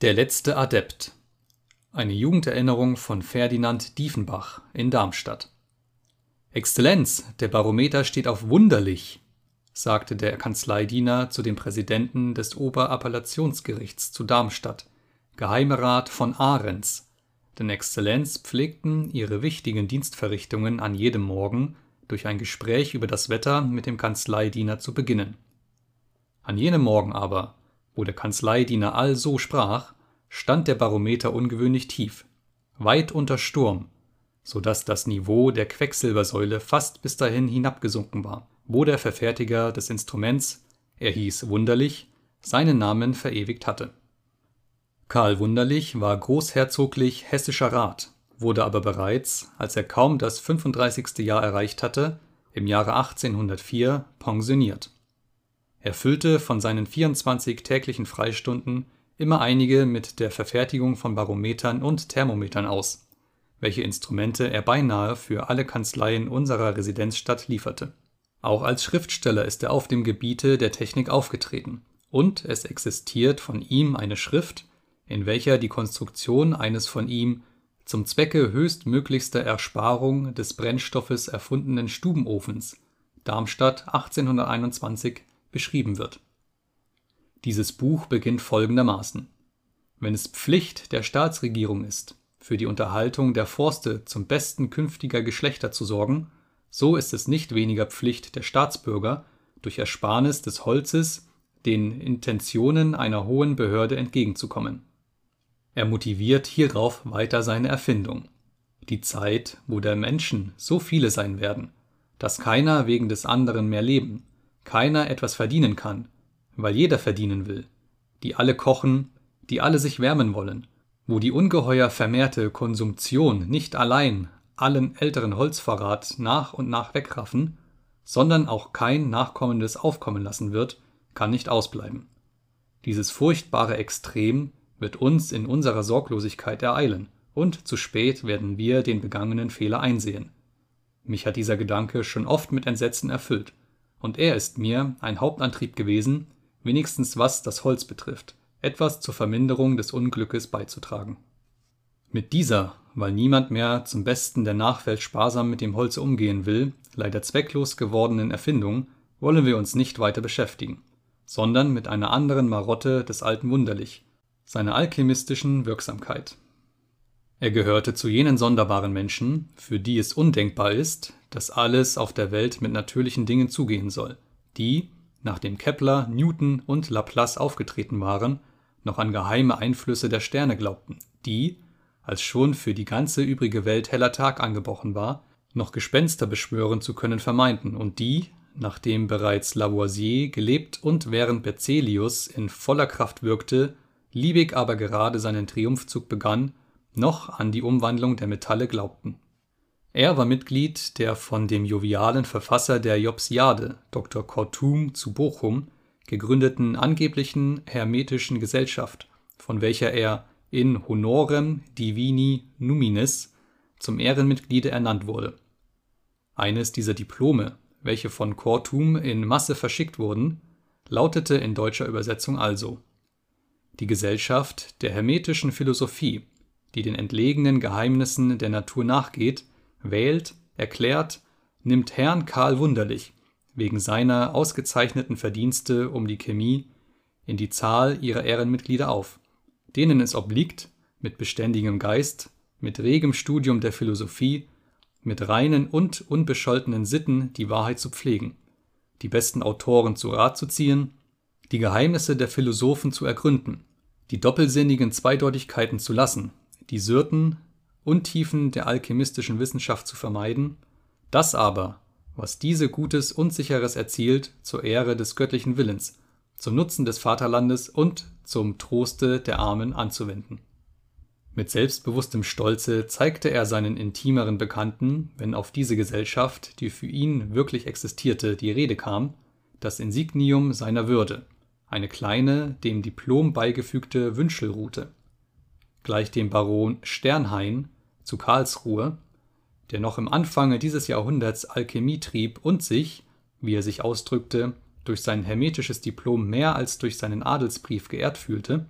Der letzte Adept. Eine Jugenderinnerung von Ferdinand Diefenbach in Darmstadt. Exzellenz, der Barometer steht auf wunderlich, sagte der Kanzleidiener zu dem Präsidenten des Oberappellationsgerichts zu Darmstadt, Geheimerat von Ahrens, denn Exzellenz pflegten ihre wichtigen Dienstverrichtungen an jedem Morgen durch ein Gespräch über das Wetter mit dem Kanzleidiener zu beginnen. An jenem Morgen aber wo der Kanzleidiener also sprach, stand der Barometer ungewöhnlich tief, weit unter Sturm, so dass das Niveau der Quecksilbersäule fast bis dahin hinabgesunken war, wo der Verfertiger des Instruments, er hieß Wunderlich, seinen Namen verewigt hatte. Karl Wunderlich war großherzoglich hessischer Rat, wurde aber bereits, als er kaum das 35. Jahr erreicht hatte, im Jahre 1804 pensioniert er füllte von seinen 24 täglichen Freistunden immer einige mit der Verfertigung von Barometern und Thermometern aus, welche Instrumente er beinahe für alle Kanzleien unserer Residenzstadt lieferte. Auch als Schriftsteller ist er auf dem Gebiete der Technik aufgetreten, und es existiert von ihm eine Schrift, in welcher die Konstruktion eines von ihm zum Zwecke höchstmöglichster Ersparung des Brennstoffes erfundenen Stubenofens Darmstadt 1821 beschrieben wird. Dieses Buch beginnt folgendermaßen: Wenn es Pflicht der Staatsregierung ist, für die Unterhaltung der Forste zum Besten künftiger Geschlechter zu sorgen, so ist es nicht weniger Pflicht der Staatsbürger, durch Ersparnis des Holzes den Intentionen einer hohen Behörde entgegenzukommen. Er motiviert hierauf weiter seine Erfindung. Die Zeit, wo der Menschen so viele sein werden, dass keiner wegen des anderen mehr leben, keiner etwas verdienen kann, weil jeder verdienen will, die alle kochen, die alle sich wärmen wollen, wo die ungeheuer vermehrte Konsumtion nicht allein allen älteren Holzvorrat nach und nach wegraffen, sondern auch kein nachkommendes aufkommen lassen wird, kann nicht ausbleiben. Dieses furchtbare Extrem wird uns in unserer Sorglosigkeit ereilen, und zu spät werden wir den begangenen Fehler einsehen. Mich hat dieser Gedanke schon oft mit Entsetzen erfüllt und er ist mir ein Hauptantrieb gewesen, wenigstens was das Holz betrifft, etwas zur Verminderung des Unglückes beizutragen. Mit dieser, weil niemand mehr zum Besten der Nachwelt sparsam mit dem Holze umgehen will, leider zwecklos gewordenen Erfindung wollen wir uns nicht weiter beschäftigen, sondern mit einer anderen Marotte des alten Wunderlich, seiner alchemistischen Wirksamkeit. Er gehörte zu jenen sonderbaren Menschen, für die es undenkbar ist, dass alles auf der Welt mit natürlichen Dingen zugehen soll, die, nachdem Kepler, Newton und Laplace aufgetreten waren, noch an geheime Einflüsse der Sterne glaubten, die, als schon für die ganze übrige Welt heller Tag angebrochen war, noch Gespenster beschwören zu können vermeinten und die, nachdem bereits Lavoisier gelebt und während Berzelius in voller Kraft wirkte, Liebig aber gerade seinen Triumphzug begann, noch an die Umwandlung der Metalle glaubten er war Mitglied der von dem jovialen Verfasser der Jobsiade, Dr. Kortum zu Bochum, gegründeten angeblichen Hermetischen Gesellschaft, von welcher er in honorem divini numinis zum Ehrenmitgliede ernannt wurde. Eines dieser Diplome, welche von Kortum in Masse verschickt wurden, lautete in deutscher Übersetzung also Die Gesellschaft der hermetischen Philosophie, die den entlegenen Geheimnissen der Natur nachgeht wählt, erklärt, nimmt Herrn Karl Wunderlich wegen seiner ausgezeichneten Verdienste um die Chemie in die Zahl ihrer Ehrenmitglieder auf, denen es obliegt, mit beständigem Geist, mit regem Studium der Philosophie, mit reinen und unbescholtenen Sitten die Wahrheit zu pflegen, die besten Autoren zu Rat zu ziehen, die Geheimnisse der Philosophen zu ergründen, die doppelsinnigen Zweideutigkeiten zu lassen, die Syrten, Untiefen der alchemistischen Wissenschaft zu vermeiden, das aber, was diese Gutes und Sicheres erzielt, zur Ehre des göttlichen Willens, zum Nutzen des Vaterlandes und zum Troste der Armen anzuwenden. Mit selbstbewusstem Stolze zeigte er seinen intimeren Bekannten, wenn auf diese Gesellschaft, die für ihn wirklich existierte, die Rede kam, das Insignium seiner Würde, eine kleine, dem Diplom beigefügte Wünschelrute. Gleich dem Baron Sternhain zu Karlsruhe, der noch im Anfange dieses Jahrhunderts Alchemie trieb und sich, wie er sich ausdrückte, durch sein hermetisches Diplom mehr als durch seinen Adelsbrief geehrt fühlte,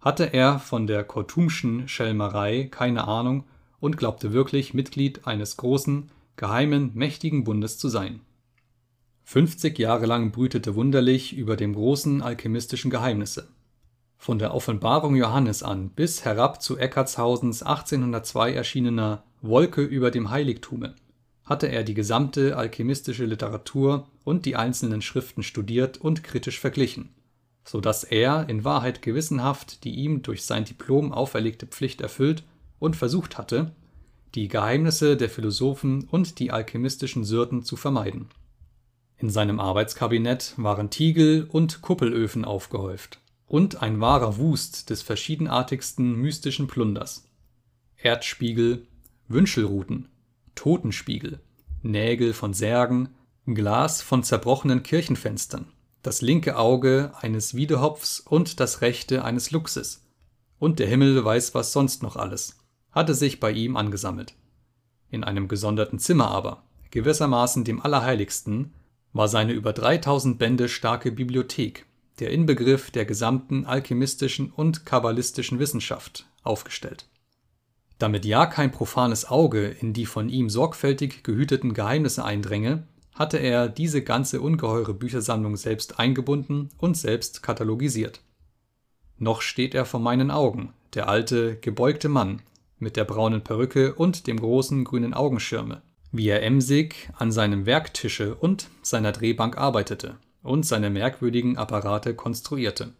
hatte er von der Kortumschen Schelmerei keine Ahnung und glaubte wirklich, Mitglied eines großen, geheimen, mächtigen Bundes zu sein. 50 Jahre lang brütete Wunderlich über dem großen alchemistischen Geheimnisse. Von der Offenbarung Johannes an bis herab zu Eckartshausens 1802 erschienener Wolke über dem Heiligtume hatte er die gesamte alchemistische Literatur und die einzelnen Schriften studiert und kritisch verglichen, so dass er in Wahrheit gewissenhaft die ihm durch sein Diplom auferlegte Pflicht erfüllt und versucht hatte, die Geheimnisse der Philosophen und die alchemistischen Syrten zu vermeiden. In seinem Arbeitskabinett waren Tiegel und Kuppelöfen aufgehäuft und ein wahrer Wust des verschiedenartigsten mystischen Plunders. Erdspiegel, Wünschelruten, Totenspiegel, Nägel von Särgen, Glas von zerbrochenen Kirchenfenstern, das linke Auge eines Wiedehopfs und das rechte eines Luchses. Und der Himmel weiß was sonst noch alles, hatte sich bei ihm angesammelt. In einem gesonderten Zimmer aber, gewissermaßen dem Allerheiligsten, war seine über 3000 Bände starke Bibliothek, der Inbegriff der gesamten alchemistischen und kabbalistischen Wissenschaft, aufgestellt damit ja kein profanes Auge in die von ihm sorgfältig gehüteten Geheimnisse eindränge, hatte er diese ganze ungeheure Büchersammlung selbst eingebunden und selbst katalogisiert. Noch steht er vor meinen Augen, der alte, gebeugte Mann mit der braunen Perücke und dem großen grünen Augenschirme, wie er emsig an seinem Werktische und seiner Drehbank arbeitete und seine merkwürdigen Apparate konstruierte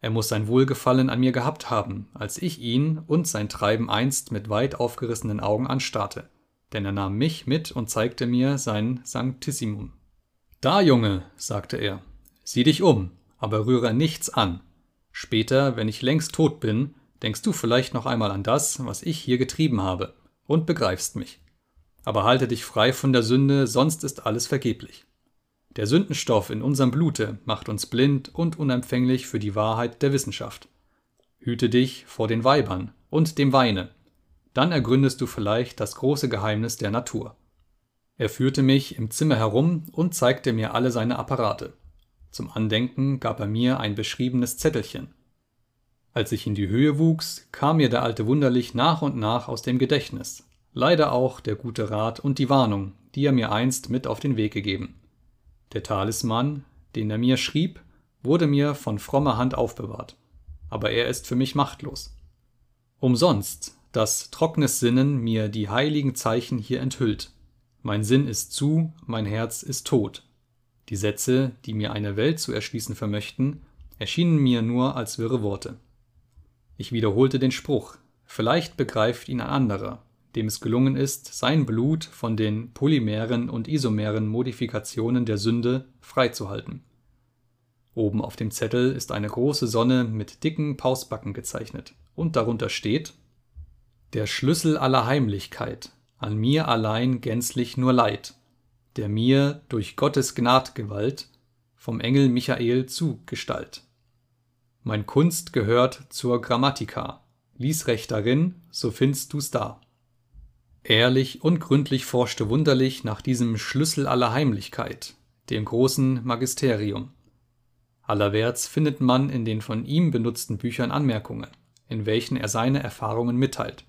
er muss sein Wohlgefallen an mir gehabt haben, als ich ihn und sein Treiben einst mit weit aufgerissenen Augen anstarrte, denn er nahm mich mit und zeigte mir sein Sanctissimum. Da, Junge, sagte er, sieh dich um, aber rühre nichts an. Später, wenn ich längst tot bin, denkst du vielleicht noch einmal an das, was ich hier getrieben habe, und begreifst mich. Aber halte dich frei von der Sünde, sonst ist alles vergeblich. Der Sündenstoff in unserem Blute macht uns blind und unempfänglich für die Wahrheit der Wissenschaft. Hüte dich vor den Weibern und dem Weine, dann ergründest du vielleicht das große Geheimnis der Natur. Er führte mich im Zimmer herum und zeigte mir alle seine Apparate. Zum Andenken gab er mir ein beschriebenes Zettelchen. Als ich in die Höhe wuchs, kam mir der alte wunderlich nach und nach aus dem Gedächtnis, leider auch der gute Rat und die Warnung, die er mir einst mit auf den Weg gegeben. Der Talisman, den er mir schrieb, wurde mir von frommer Hand aufbewahrt, aber er ist für mich machtlos. Umsonst, dass trocknes Sinnen mir die heiligen Zeichen hier enthüllt. Mein Sinn ist zu, mein Herz ist tot. Die Sätze, die mir eine Welt zu erschließen vermöchten, erschienen mir nur als wirre Worte. Ich wiederholte den Spruch, vielleicht begreift ihn ein anderer, dem es gelungen ist, sein Blut von den polymeren und isomeren Modifikationen der Sünde freizuhalten. Oben auf dem Zettel ist eine große Sonne mit dicken Pausbacken gezeichnet und darunter steht Der Schlüssel aller Heimlichkeit, an mir allein gänzlich nur Leid, der mir durch Gottes Gnadgewalt vom Engel Michael zugestalt. Mein Kunst gehört zur Grammatika, lies recht darin, so findst du's da. Ehrlich und gründlich forschte Wunderlich nach diesem Schlüssel aller Heimlichkeit, dem großen Magisterium. Allerwärts findet man in den von ihm benutzten Büchern Anmerkungen, in welchen er seine Erfahrungen mitteilt.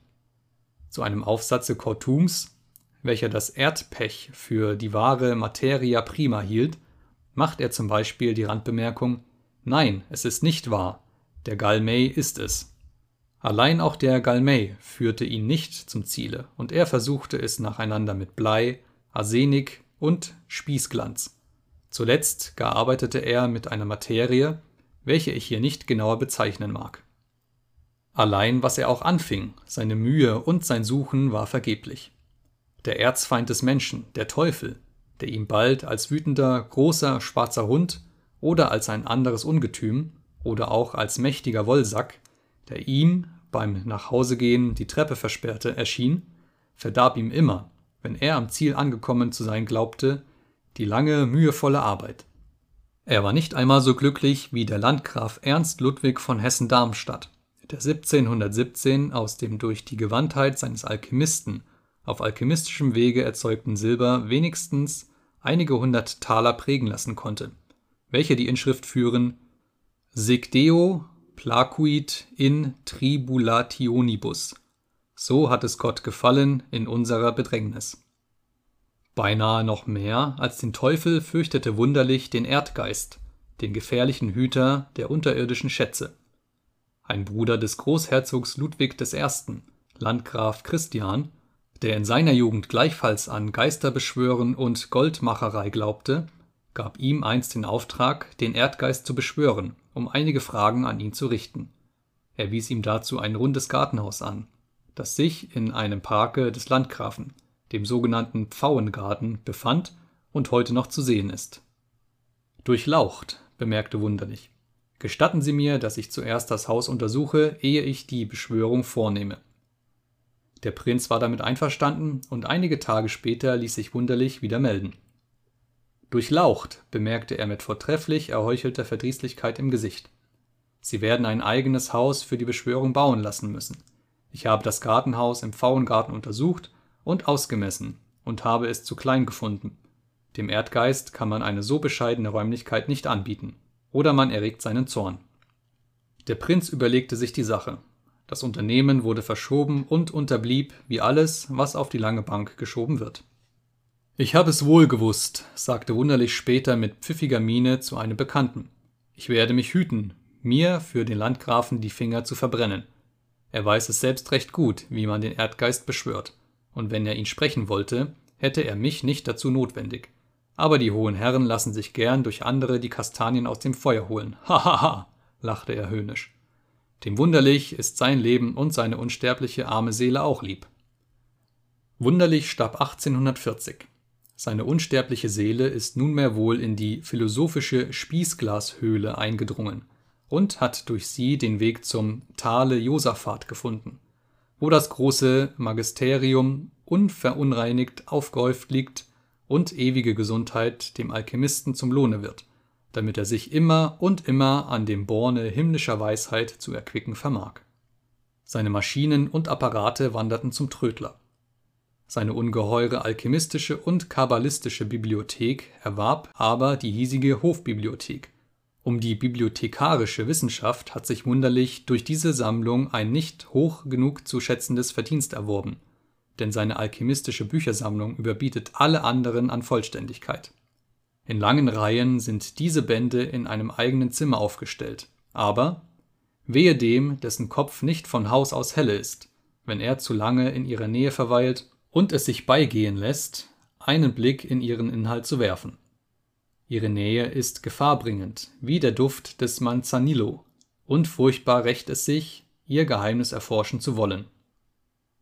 Zu einem Aufsatze Kortums, welcher das Erdpech für die wahre Materia prima hielt, macht er zum Beispiel die Randbemerkung Nein, es ist nicht wahr, der Galmei ist es. Allein auch der Galmei führte ihn nicht zum Ziele, und er versuchte es nacheinander mit Blei, Arsenik und Spießglanz. Zuletzt gar arbeitete er mit einer Materie, welche ich hier nicht genauer bezeichnen mag. Allein was er auch anfing, seine Mühe und sein Suchen war vergeblich. Der Erzfeind des Menschen, der Teufel, der ihm bald als wütender, großer, schwarzer Hund oder als ein anderes Ungetüm oder auch als mächtiger Wollsack der ihm beim Nachhausegehen die Treppe versperrte, erschien, verdarb ihm immer, wenn er am Ziel angekommen zu sein glaubte, die lange, mühevolle Arbeit. Er war nicht einmal so glücklich wie der Landgraf Ernst Ludwig von Hessen-Darmstadt, der 1717 aus dem durch die Gewandtheit seines Alchemisten auf alchemistischem Wege erzeugten Silber wenigstens einige hundert Taler prägen lassen konnte, welche die Inschrift führen Sic Deo placuit in tribulationibus. So hat es Gott gefallen in unserer Bedrängnis. Beinahe noch mehr als den Teufel fürchtete Wunderlich den Erdgeist, den gefährlichen Hüter der unterirdischen Schätze. Ein Bruder des Großherzogs Ludwig I., Landgraf Christian, der in seiner Jugend gleichfalls an Geisterbeschwören und Goldmacherei glaubte, gab ihm einst den Auftrag, den Erdgeist zu beschwören, um einige Fragen an ihn zu richten. Er wies ihm dazu ein rundes Gartenhaus an, das sich in einem Parke des Landgrafen dem sogenannten Pfauengarten, befand und heute noch zu sehen ist. Durchlaucht, bemerkte Wunderlich. Gestatten Sie mir, dass ich zuerst das Haus untersuche, ehe ich die Beschwörung vornehme. Der Prinz war damit einverstanden, und einige Tage später ließ sich Wunderlich wieder melden. Durchlaucht, bemerkte er mit vortrefflich erheuchelter Verdrießlichkeit im Gesicht. Sie werden ein eigenes Haus für die Beschwörung bauen lassen müssen. Ich habe das Gartenhaus im Pfauengarten untersucht und ausgemessen und habe es zu klein gefunden. Dem Erdgeist kann man eine so bescheidene Räumlichkeit nicht anbieten, oder man erregt seinen Zorn. Der Prinz überlegte sich die Sache. Das Unternehmen wurde verschoben und unterblieb wie alles, was auf die lange Bank geschoben wird. Ich habe es wohl gewusst, sagte Wunderlich später mit pfiffiger Miene zu einem Bekannten. Ich werde mich hüten, mir für den Landgrafen die Finger zu verbrennen. Er weiß es selbst recht gut, wie man den Erdgeist beschwört und wenn er ihn sprechen wollte, hätte er mich nicht dazu notwendig. Aber die hohen Herren lassen sich gern durch andere die Kastanien aus dem Feuer holen. Hahaha, ha, ha, lachte er höhnisch. Dem wunderlich ist sein Leben und seine unsterbliche arme Seele auch lieb. Wunderlich starb 1840. Seine unsterbliche Seele ist nunmehr wohl in die philosophische Spießglashöhle eingedrungen und hat durch sie den Weg zum Tale Josaphat gefunden wo das große Magisterium unverunreinigt aufgehäuft liegt und ewige Gesundheit dem Alchemisten zum Lohne wird, damit er sich immer und immer an dem Borne himmlischer Weisheit zu erquicken vermag. Seine Maschinen und Apparate wanderten zum Trödler. Seine ungeheure alchemistische und kabbalistische Bibliothek erwarb aber die hiesige Hofbibliothek, um die bibliothekarische Wissenschaft hat sich Wunderlich durch diese Sammlung ein nicht hoch genug zu schätzendes Verdienst erworben, denn seine alchemistische Büchersammlung überbietet alle anderen an Vollständigkeit. In langen Reihen sind diese Bände in einem eigenen Zimmer aufgestellt, aber wehe dem, dessen Kopf nicht von Haus aus helle ist, wenn er zu lange in ihrer Nähe verweilt und es sich beigehen lässt, einen Blick in ihren Inhalt zu werfen Ihre Nähe ist gefahrbringend, wie der Duft des Manzanillo, und furchtbar rächt es sich, ihr Geheimnis erforschen zu wollen.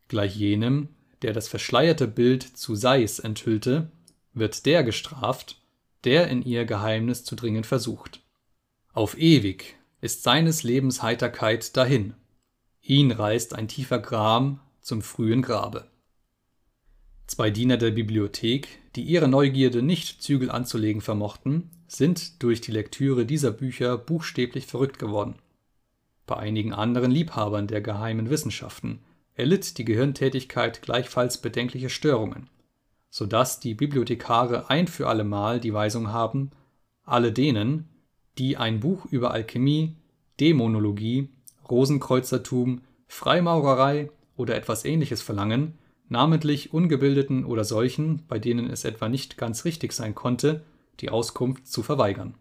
Gleich jenem, der das verschleierte Bild zu Sais enthüllte, wird der gestraft, der in ihr Geheimnis zu dringen versucht. Auf ewig ist seines Lebens Heiterkeit dahin. Ihn reißt ein tiefer Gram zum frühen Grabe. Zwei Diener der Bibliothek, die ihre Neugierde nicht Zügel anzulegen vermochten, sind durch die Lektüre dieser Bücher buchstäblich verrückt geworden. Bei einigen anderen Liebhabern der geheimen Wissenschaften erlitt die Gehirntätigkeit gleichfalls bedenkliche Störungen, so dass die Bibliothekare ein für allemal die Weisung haben, alle denen, die ein Buch über Alchemie, Dämonologie, Rosenkreuzertum, Freimaurerei oder etwas ähnliches verlangen, namentlich Ungebildeten oder solchen, bei denen es etwa nicht ganz richtig sein konnte, die Auskunft zu verweigern.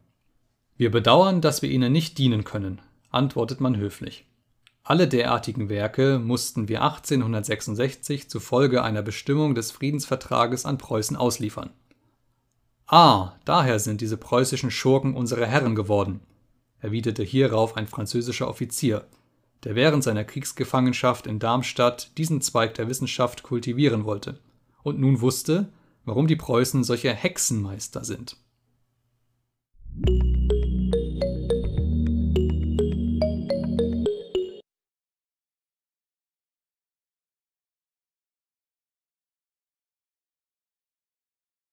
Wir bedauern, dass wir Ihnen nicht dienen können, antwortet man höflich. Alle derartigen Werke mussten wir 1866 zufolge einer Bestimmung des Friedensvertrages an Preußen ausliefern. Ah, daher sind diese preußischen Schurken unsere Herren geworden, erwiderte hierauf ein französischer Offizier, der während seiner Kriegsgefangenschaft in Darmstadt diesen Zweig der Wissenschaft kultivieren wollte und nun wusste, warum die Preußen solche Hexenmeister sind